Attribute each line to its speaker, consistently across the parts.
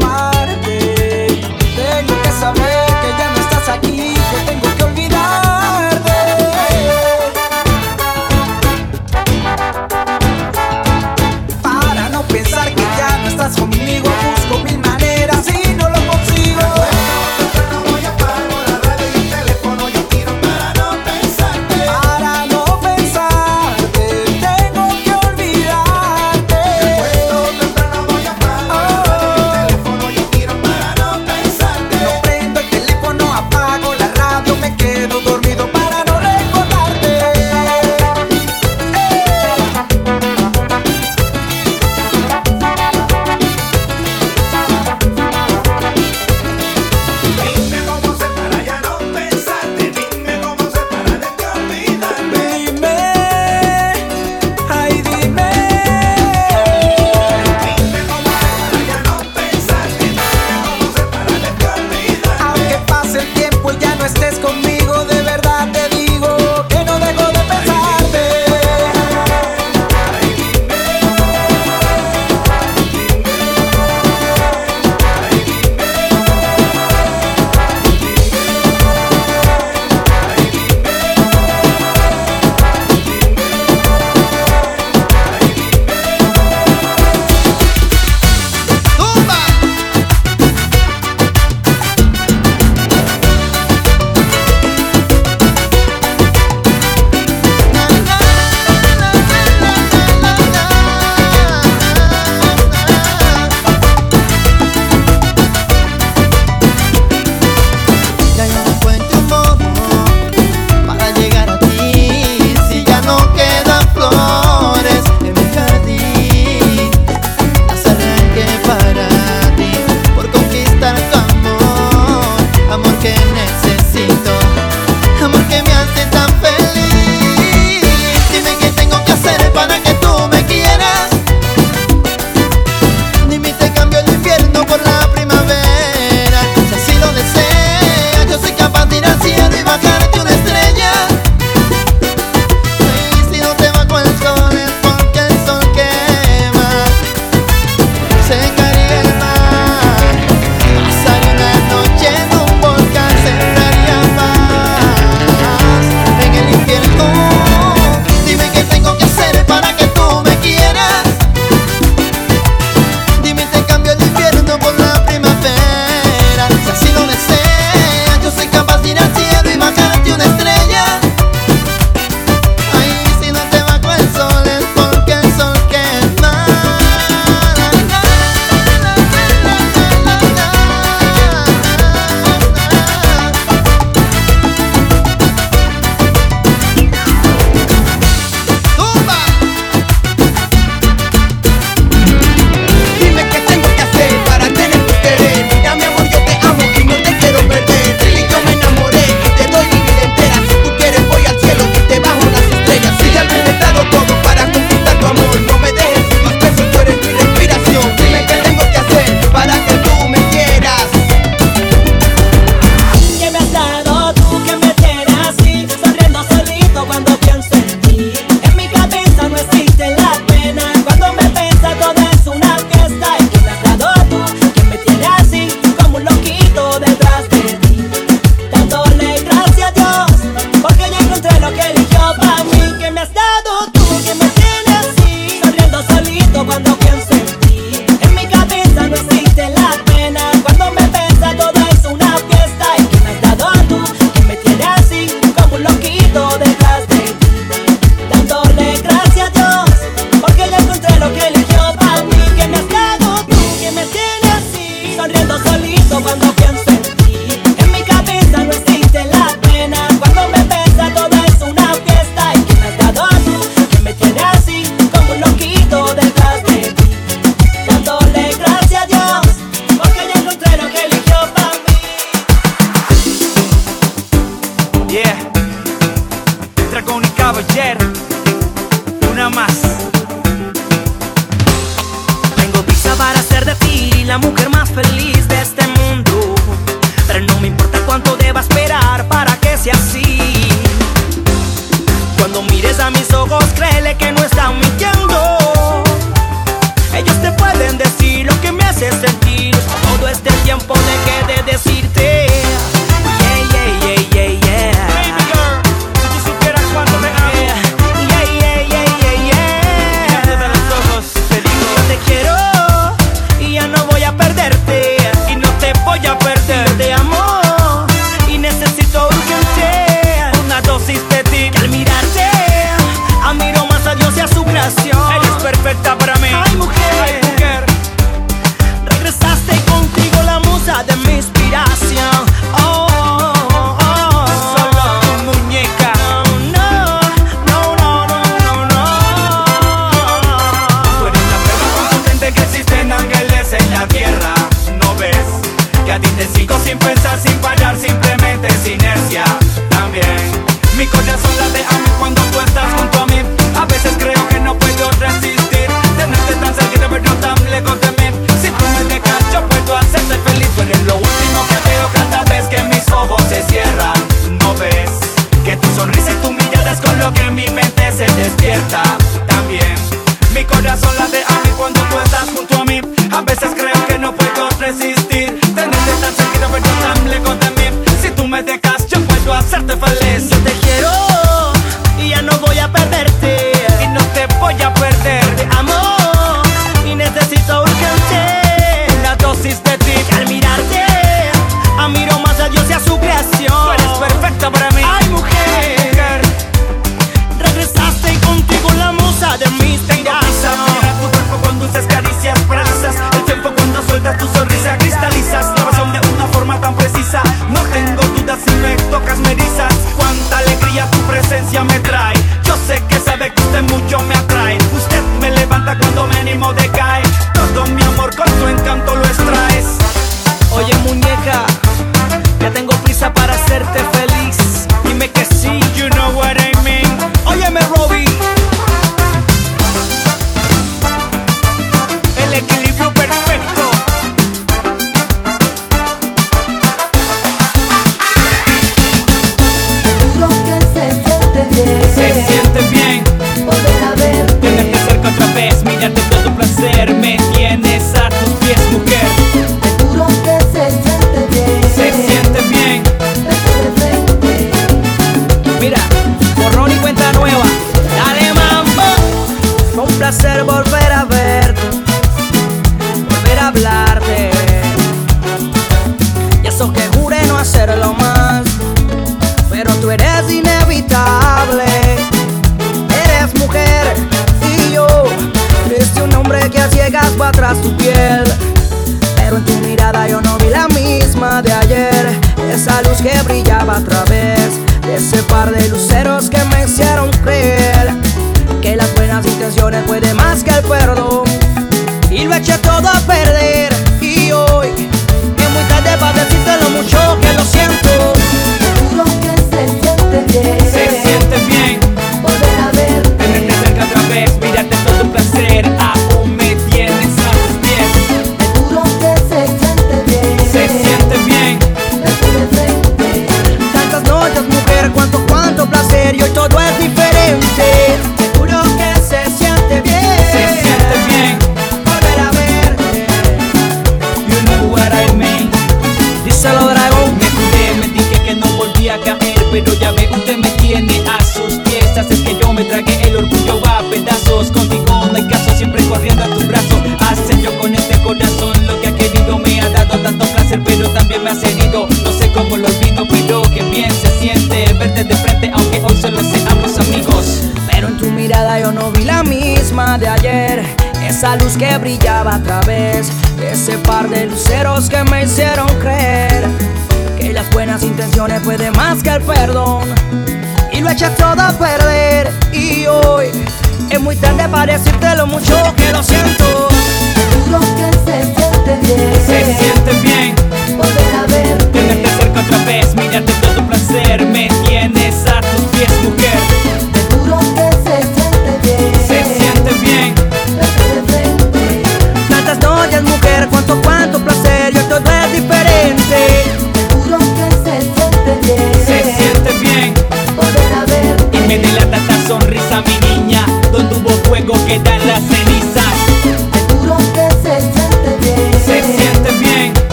Speaker 1: Para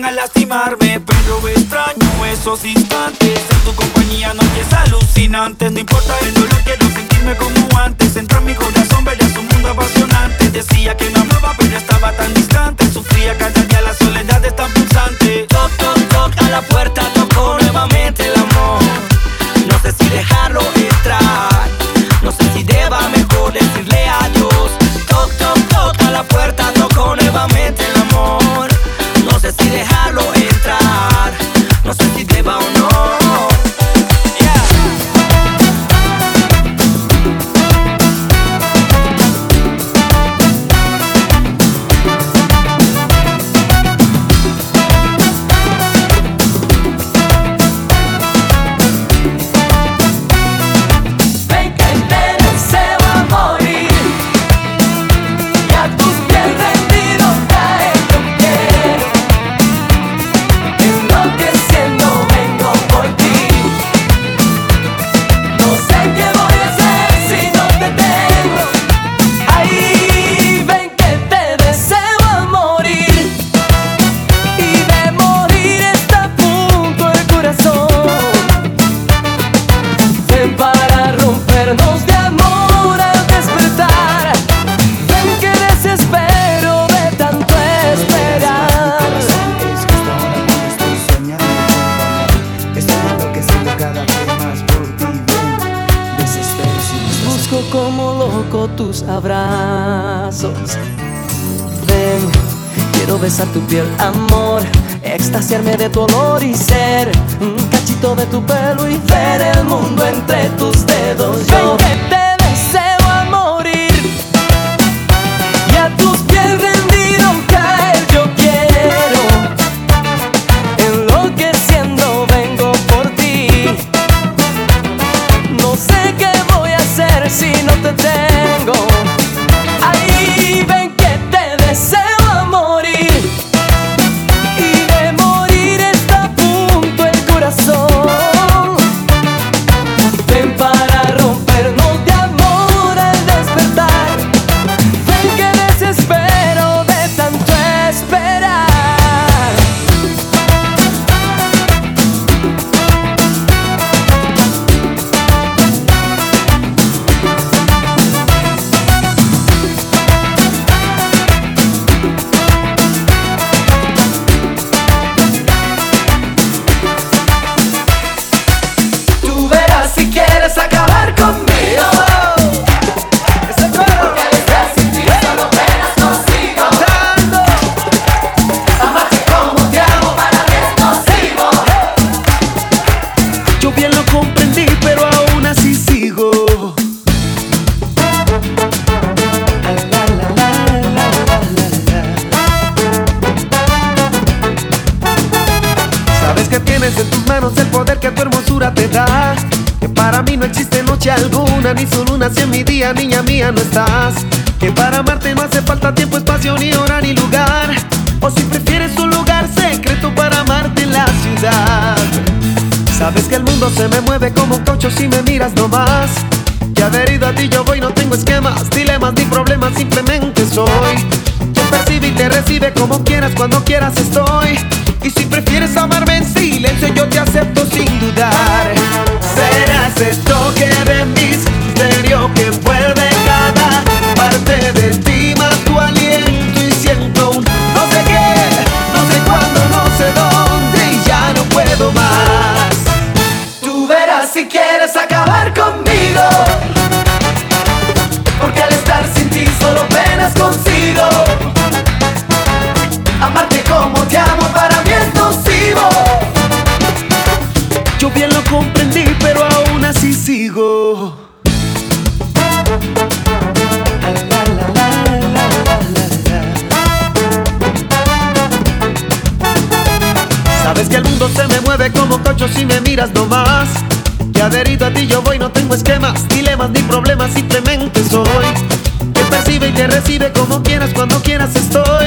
Speaker 1: a lastimar. como
Speaker 2: loco tus abrazos. Ven, quiero besar tu piel, amor, extasiarme de tu olor y ser un cachito de tu pelo y ver el mundo entre tus dedos. Yo
Speaker 3: recibe como quieras, cuando quieras estoy.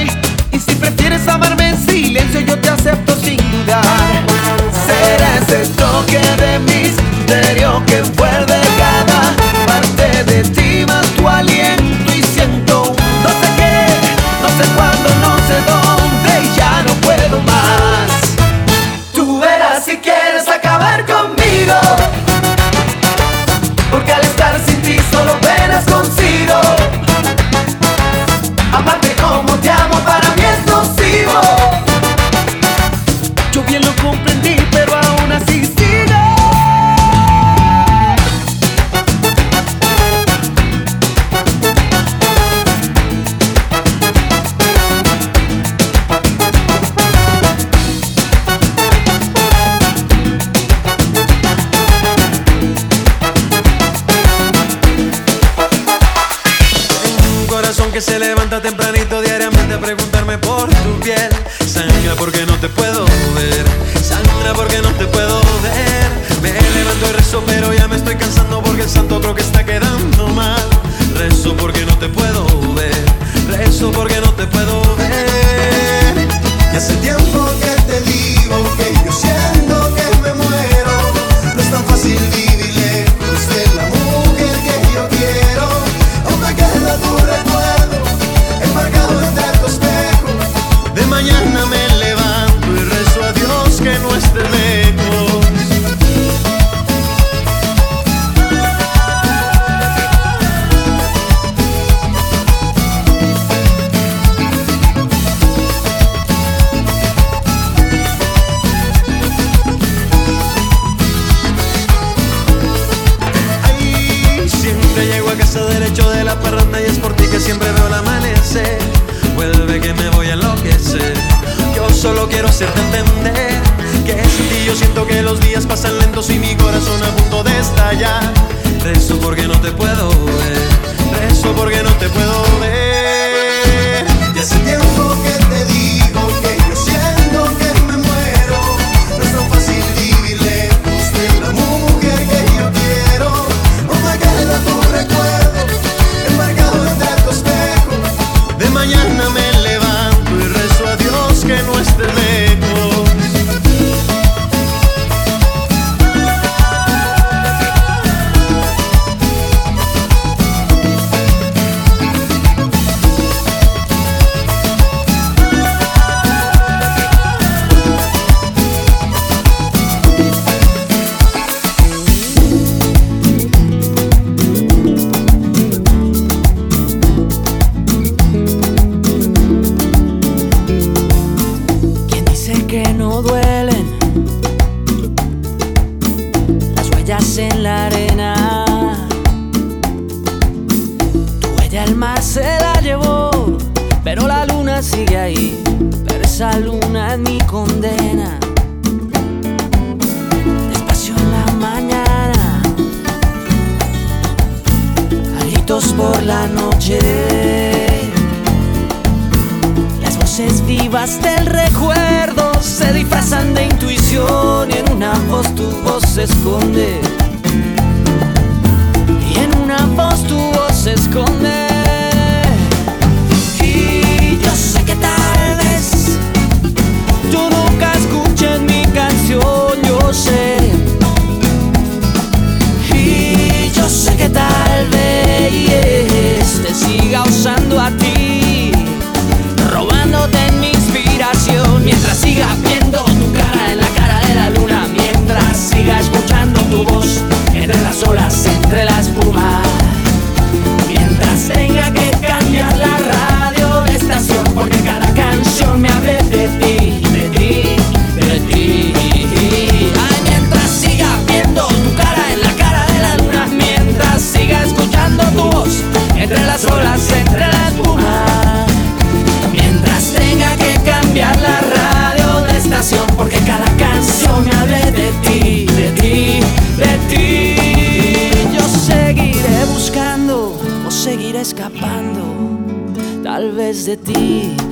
Speaker 3: De ti,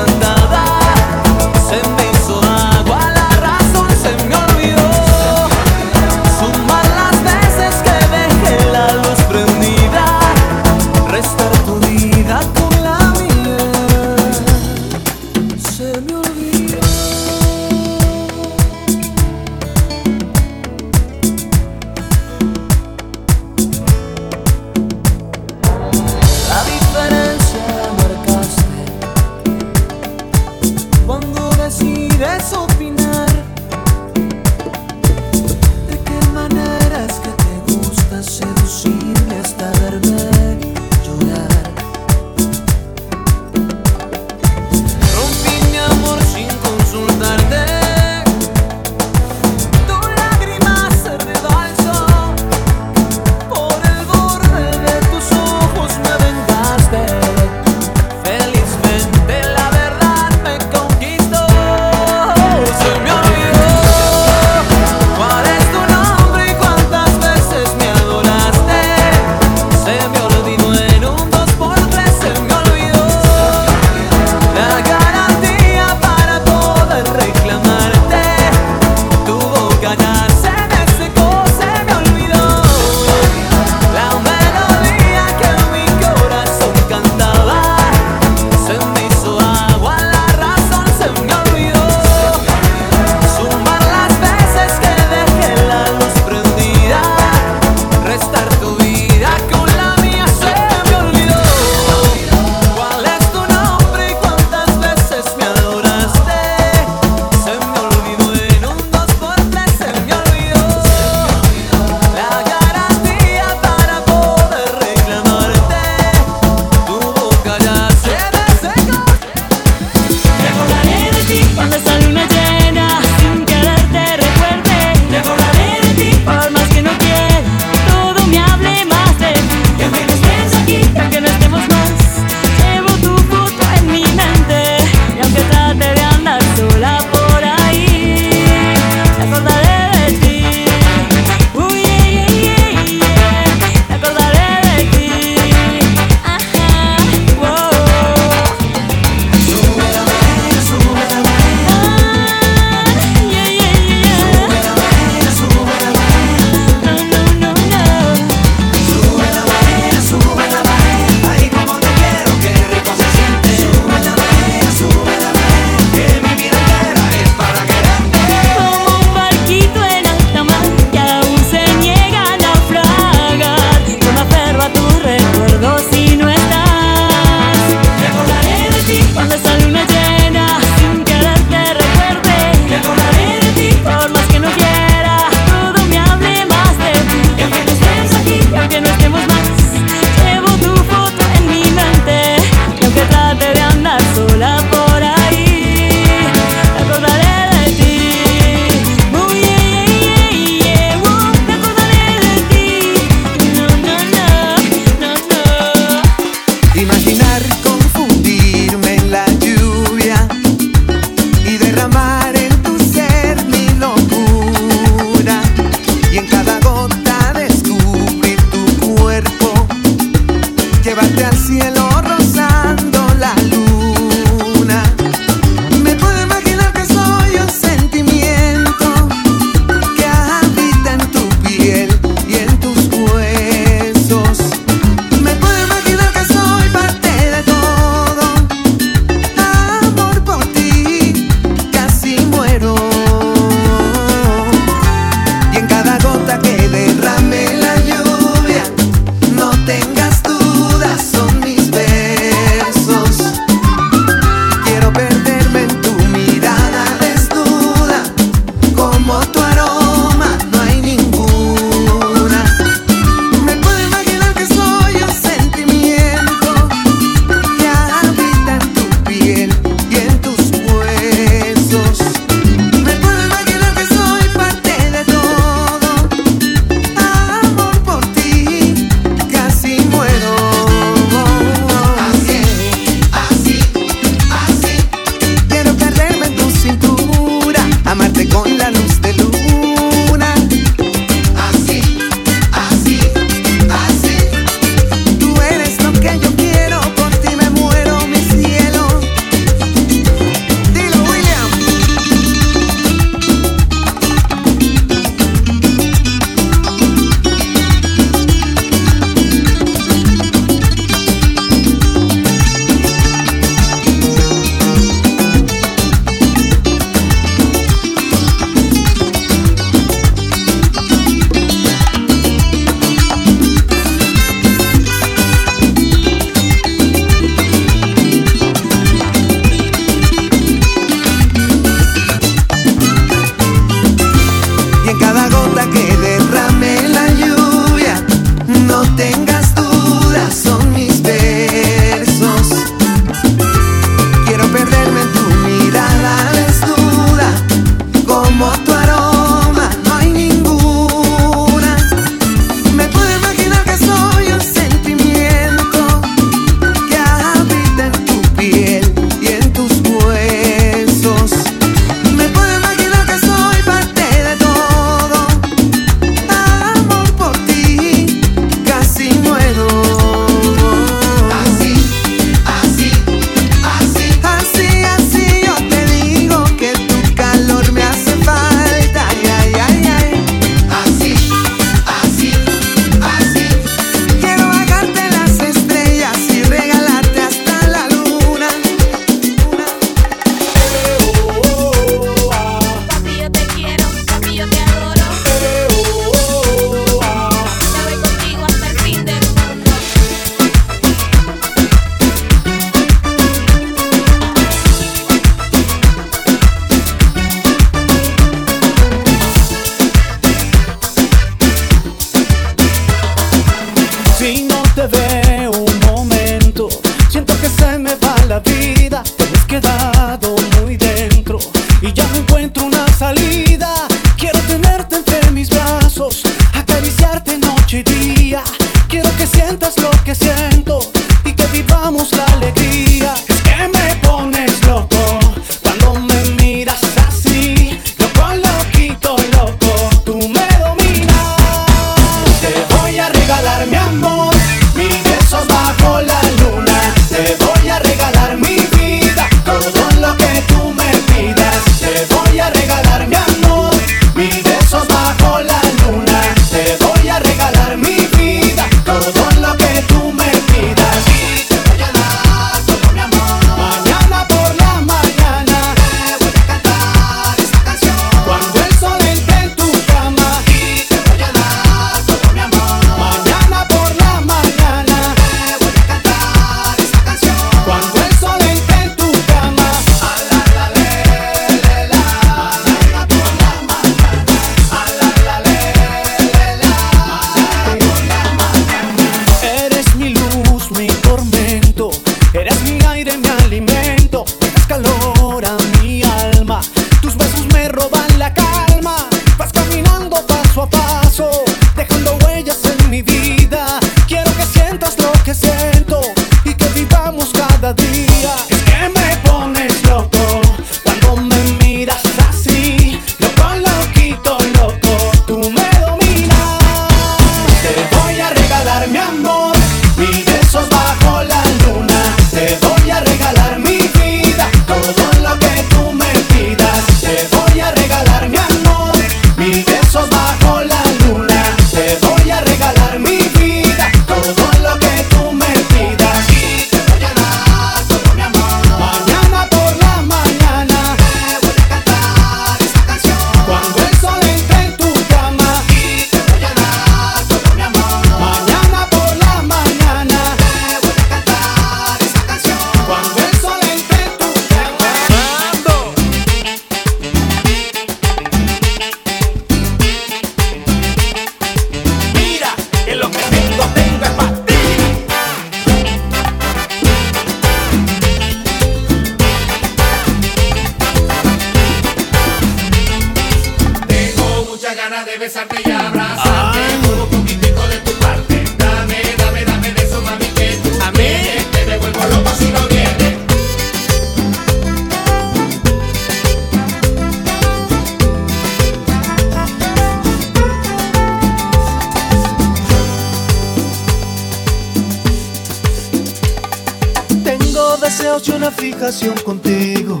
Speaker 4: deseos una fijación contigo.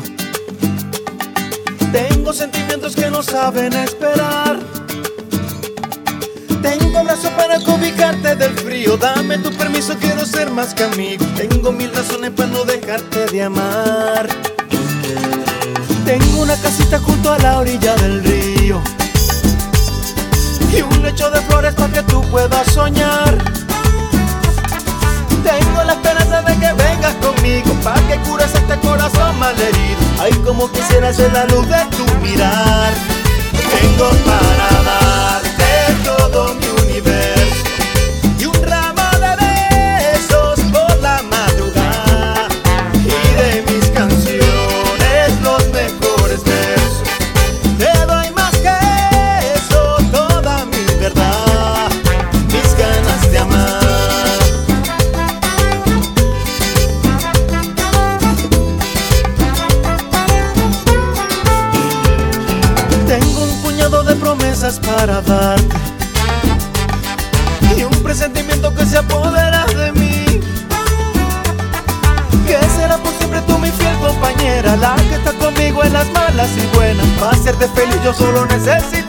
Speaker 4: Tengo sentimientos que no saben esperar. Tengo brazos para cobijarte del frío. Dame tu permiso, quiero ser más que amigo. Tengo mil razones para no dejarte de amar. Tengo una casita junto a la orilla del río. Y un lecho de flores para que tú puedas soñar. Tengo la esperanza de que vengas conmigo Pa' que cures este corazón malherido. Ay, como quisiera ser la luz de tu mirar. Tengo para darte todo mi feliz, yo solo necesito.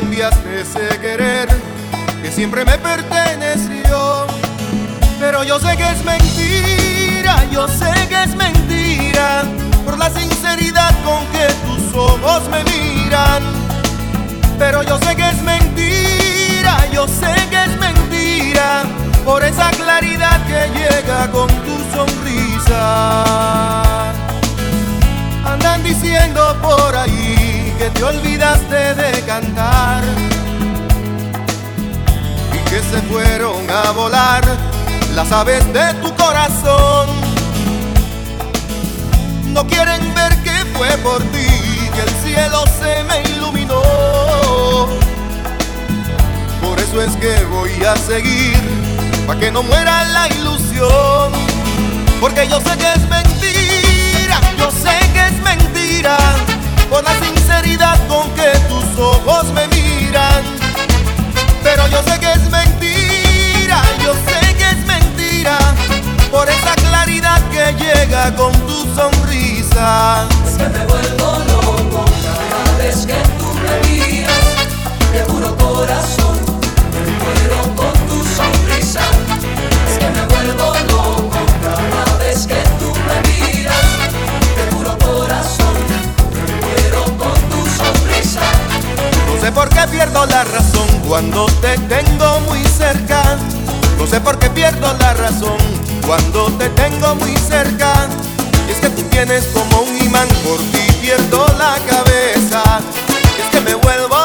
Speaker 5: Cambiaste ese querer que siempre me perteneció. Pero yo sé que es mentira, yo sé que es mentira, por la sinceridad con que tus ojos me miran. Pero yo sé que es mentira, yo sé que es mentira, por esa claridad que llega con tu sonrisa. Andan diciendo por ahí que te olvidaste de cantar y que se fueron a volar las aves de tu corazón. No quieren ver que fue por ti que el cielo se me iluminó. Por eso es que voy a seguir, para que no muera la ilusión. Porque yo sé que es mentira, yo sé que es mentira, por la sinceridad con que tus ojos me miran. Pero yo sé que es mentira, yo sé que es mentira, por esa claridad que llega con tu sonrisa.
Speaker 6: Es que me vuelvo loco cada vez que tú me miras. De puro corazón,
Speaker 5: sé por qué pierdo la razón cuando te tengo muy cerca. No sé por qué pierdo la razón cuando te tengo muy cerca. Y es que tú tienes como un imán, por ti pierdo la cabeza. Y es que me vuelvo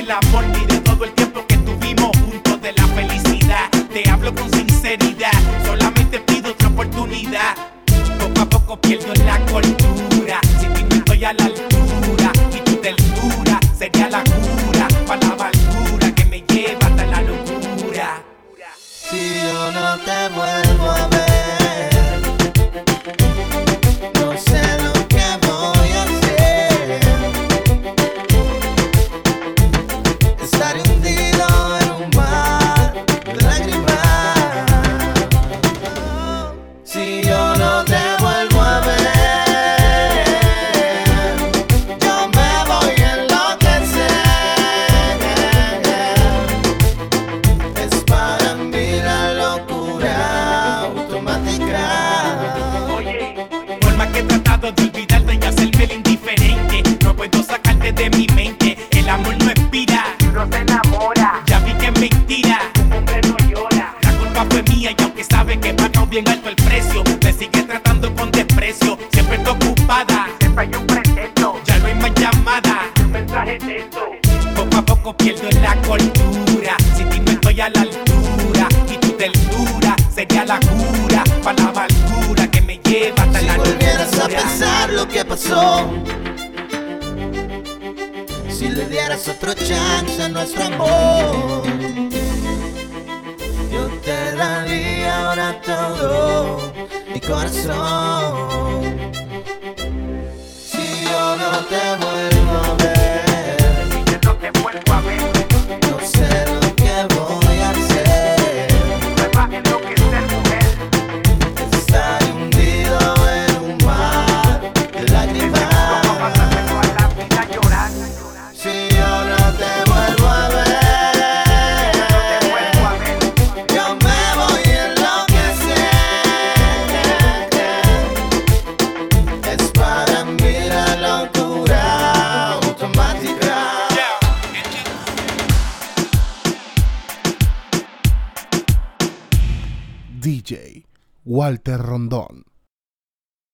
Speaker 4: del amor